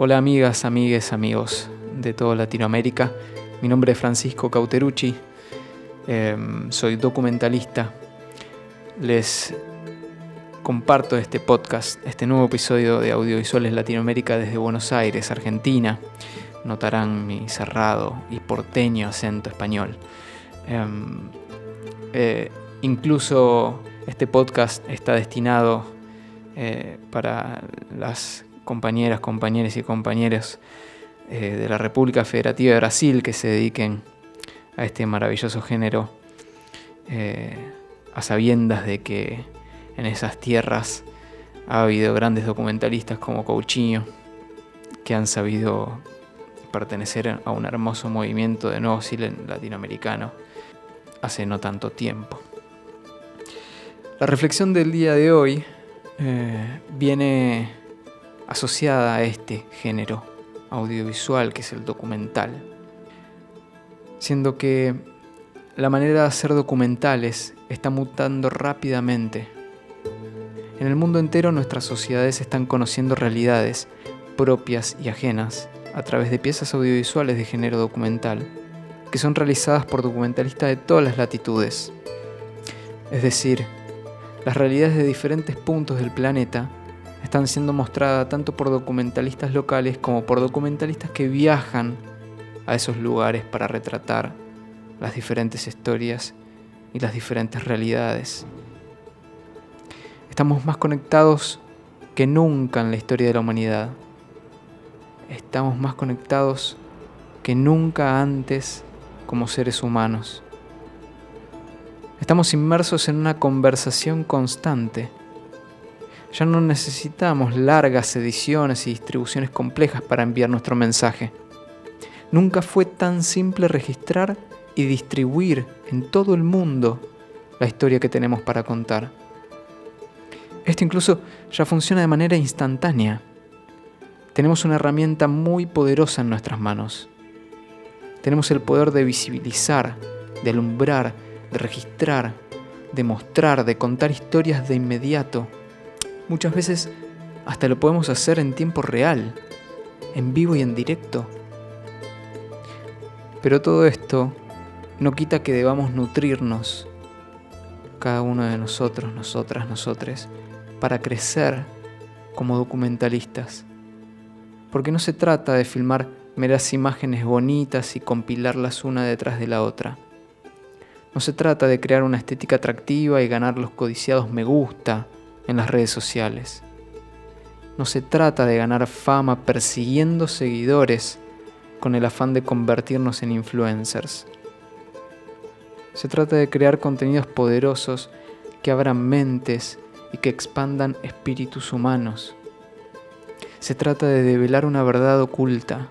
Hola amigas, amigues, amigos de toda Latinoamérica. Mi nombre es Francisco Cauterucci, em, soy documentalista. Les comparto este podcast, este nuevo episodio de Audiovisuales Latinoamérica desde Buenos Aires, Argentina. Notarán mi cerrado y porteño acento español. Em, eh, incluso este podcast está destinado eh, para las compañeras, compañeros y compañeros eh, de la República Federativa de Brasil que se dediquen a este maravilloso género, eh, a sabiendas de que en esas tierras ha habido grandes documentalistas como Coutinho, que han sabido pertenecer a un hermoso movimiento de nuevo Chile latinoamericano hace no tanto tiempo. La reflexión del día de hoy eh, viene asociada a este género audiovisual que es el documental. Siendo que la manera de hacer documentales está mutando rápidamente. En el mundo entero nuestras sociedades están conociendo realidades propias y ajenas a través de piezas audiovisuales de género documental, que son realizadas por documentalistas de todas las latitudes. Es decir, las realidades de diferentes puntos del planeta están siendo mostradas tanto por documentalistas locales como por documentalistas que viajan a esos lugares para retratar las diferentes historias y las diferentes realidades. Estamos más conectados que nunca en la historia de la humanidad. Estamos más conectados que nunca antes como seres humanos. Estamos inmersos en una conversación constante ya no necesitamos largas ediciones y distribuciones complejas para enviar nuestro mensaje. Nunca fue tan simple registrar y distribuir en todo el mundo la historia que tenemos para contar. Esto incluso ya funciona de manera instantánea. Tenemos una herramienta muy poderosa en nuestras manos. Tenemos el poder de visibilizar, de alumbrar, de registrar, de mostrar, de contar historias de inmediato Muchas veces hasta lo podemos hacer en tiempo real, en vivo y en directo. Pero todo esto no quita que debamos nutrirnos, cada uno de nosotros, nosotras, nosotres, para crecer como documentalistas. Porque no se trata de filmar meras imágenes bonitas y compilarlas una detrás de la otra. No se trata de crear una estética atractiva y ganar los codiciados me gusta en las redes sociales. No se trata de ganar fama persiguiendo seguidores con el afán de convertirnos en influencers. Se trata de crear contenidos poderosos que abran mentes y que expandan espíritus humanos. Se trata de develar una verdad oculta.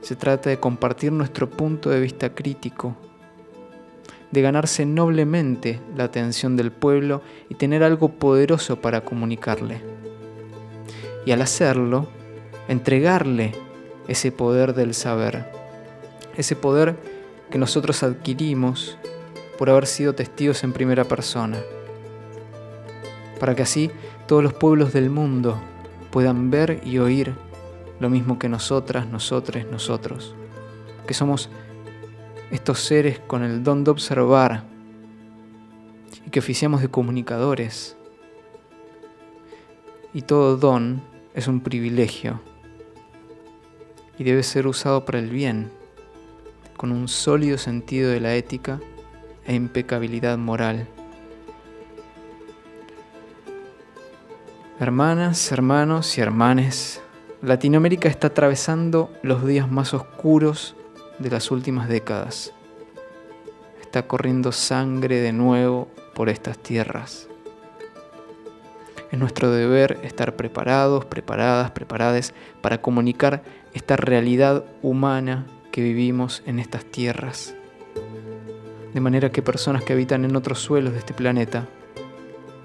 Se trata de compartir nuestro punto de vista crítico de ganarse noblemente la atención del pueblo y tener algo poderoso para comunicarle. Y al hacerlo, entregarle ese poder del saber, ese poder que nosotros adquirimos por haber sido testigos en primera persona, para que así todos los pueblos del mundo puedan ver y oír lo mismo que nosotras, nosotres, nosotros, que somos estos seres con el don de observar y que oficiamos de comunicadores. Y todo don es un privilegio y debe ser usado para el bien, con un sólido sentido de la ética e impecabilidad moral. Hermanas, hermanos y hermanes, Latinoamérica está atravesando los días más oscuros de las últimas décadas. Está corriendo sangre de nuevo por estas tierras. Es nuestro deber estar preparados, preparadas, preparades para comunicar esta realidad humana que vivimos en estas tierras. De manera que personas que habitan en otros suelos de este planeta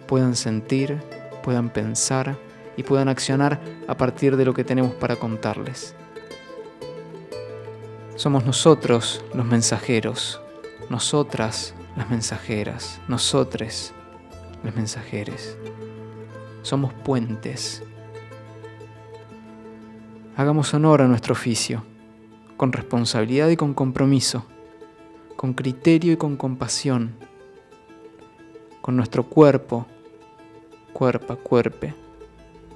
puedan sentir, puedan pensar y puedan accionar a partir de lo que tenemos para contarles. Somos nosotros los mensajeros, nosotras las mensajeras, nosotres los mensajeros. Somos puentes. Hagamos honor a nuestro oficio, con responsabilidad y con compromiso, con criterio y con compasión, con nuestro cuerpo, cuerpo, cuerpe,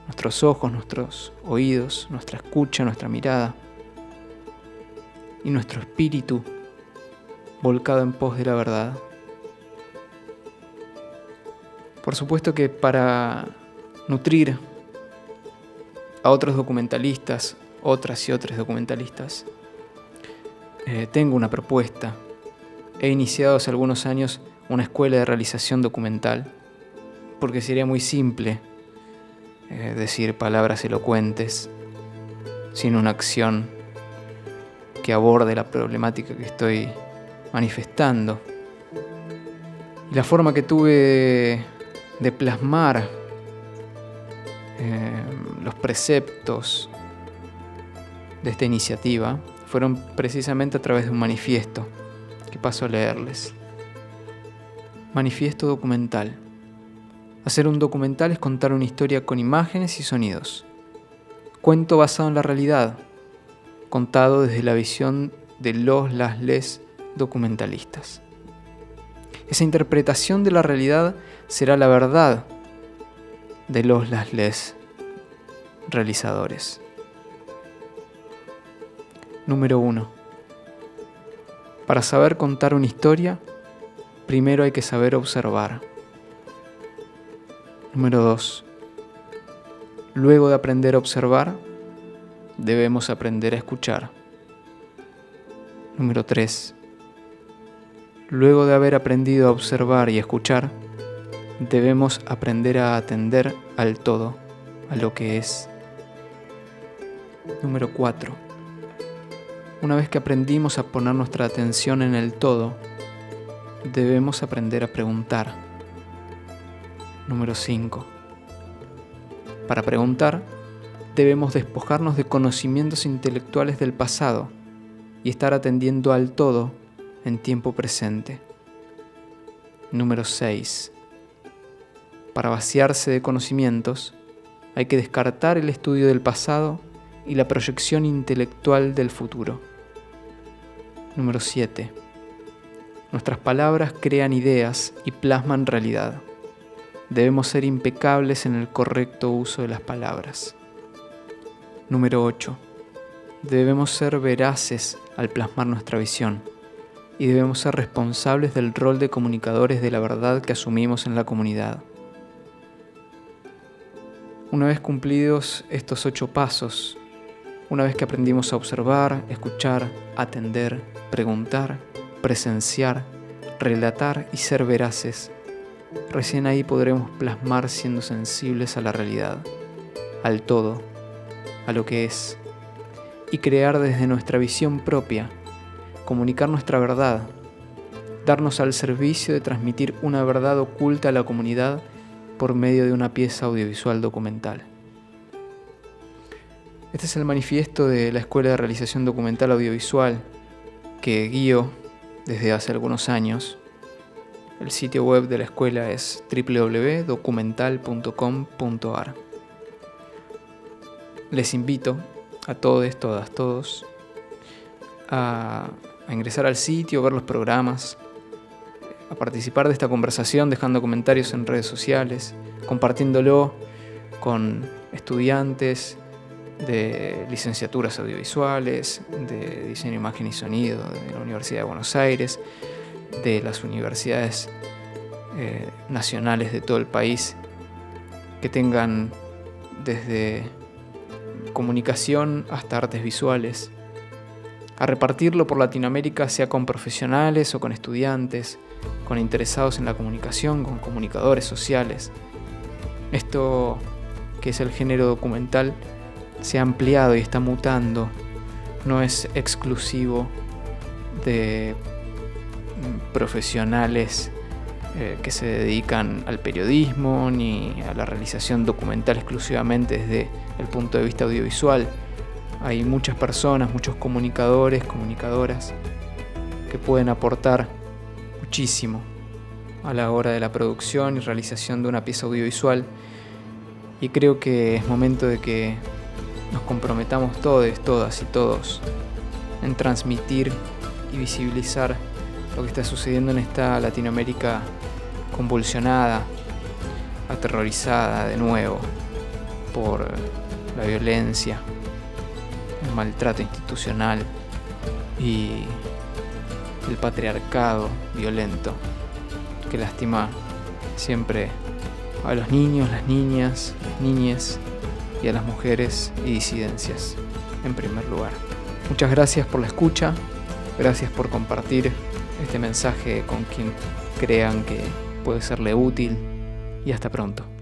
nuestros ojos, nuestros oídos, nuestra escucha, nuestra mirada y nuestro espíritu volcado en pos de la verdad. Por supuesto que para nutrir a otros documentalistas, otras y otros documentalistas, eh, tengo una propuesta. He iniciado hace algunos años una escuela de realización documental, porque sería muy simple eh, decir palabras elocuentes sin una acción que aborde la problemática que estoy manifestando. Y la forma que tuve de plasmar eh, los preceptos de esta iniciativa fueron precisamente a través de un manifiesto que paso a leerles. Manifiesto documental. Hacer un documental es contar una historia con imágenes y sonidos. Cuento basado en la realidad, contado desde la visión de los, las, les documentalistas. Esa interpretación de la realidad será la verdad de los, las, les realizadores. Número 1. Para saber contar una historia, primero hay que saber observar. Número 2. Luego de aprender a observar, debemos aprender a escuchar. Número 3. Luego de haber aprendido a observar y escuchar, debemos aprender a atender al todo, a lo que es. Número 4. Una vez que aprendimos a poner nuestra atención en el todo, debemos aprender a preguntar. Número 5. Para preguntar, debemos despojarnos de conocimientos intelectuales del pasado y estar atendiendo al todo en tiempo presente. Número 6. Para vaciarse de conocimientos, hay que descartar el estudio del pasado y la proyección intelectual del futuro. Número 7. Nuestras palabras crean ideas y plasman realidad. Debemos ser impecables en el correcto uso de las palabras. Número 8. Debemos ser veraces al plasmar nuestra visión y debemos ser responsables del rol de comunicadores de la verdad que asumimos en la comunidad. Una vez cumplidos estos ocho pasos, una vez que aprendimos a observar, escuchar, atender, preguntar, presenciar, relatar y ser veraces, recién ahí podremos plasmar siendo sensibles a la realidad, al todo, a lo que es, y crear desde nuestra visión propia, comunicar nuestra verdad, darnos al servicio de transmitir una verdad oculta a la comunidad por medio de una pieza audiovisual documental. Este es el manifiesto de la Escuela de Realización Documental Audiovisual que guío desde hace algunos años. El sitio web de la escuela es www.documental.com.ar. Les invito a todos, todas, todos a, ingresar al sitio, ver los programas, a participar de esta conversación dejando comentarios en redes sociales, compartiéndolo con estudiantes de licenciaturas audiovisuales, de diseño, imagen y sonido de la Universidad de Buenos Aires, de las universidades eh, nacionales de todo el país, que tengan desde comunicación hasta artes visuales, a repartirlo por Latinoamérica, sea con profesionales o con estudiantes, con interesados en la comunicación, con comunicadores sociales. Esto que es el género documental se ha ampliado y está mutando, no es exclusivo de profesionales eh, que se dedican al periodismo ni a la realización documental exclusivamente desde el punto de vista audiovisual. Hay muchas personas, muchos comunicadores, comunicadoras que pueden aportar muchísimo a la hora de la producción y realización de una pieza audiovisual y creo que es momento de que nos comprometamos todos, todas y todos en transmitir y visibilizar lo que está sucediendo en esta Latinoamérica convulsionada, aterrorizada de nuevo por la violencia, el maltrato institucional y el patriarcado violento que lastima siempre a los niños, las niñas, las niñas y a las mujeres y disidencias en primer lugar. Muchas gracias por la escucha, gracias por compartir este mensaje con quien crean que puede serle útil y hasta pronto.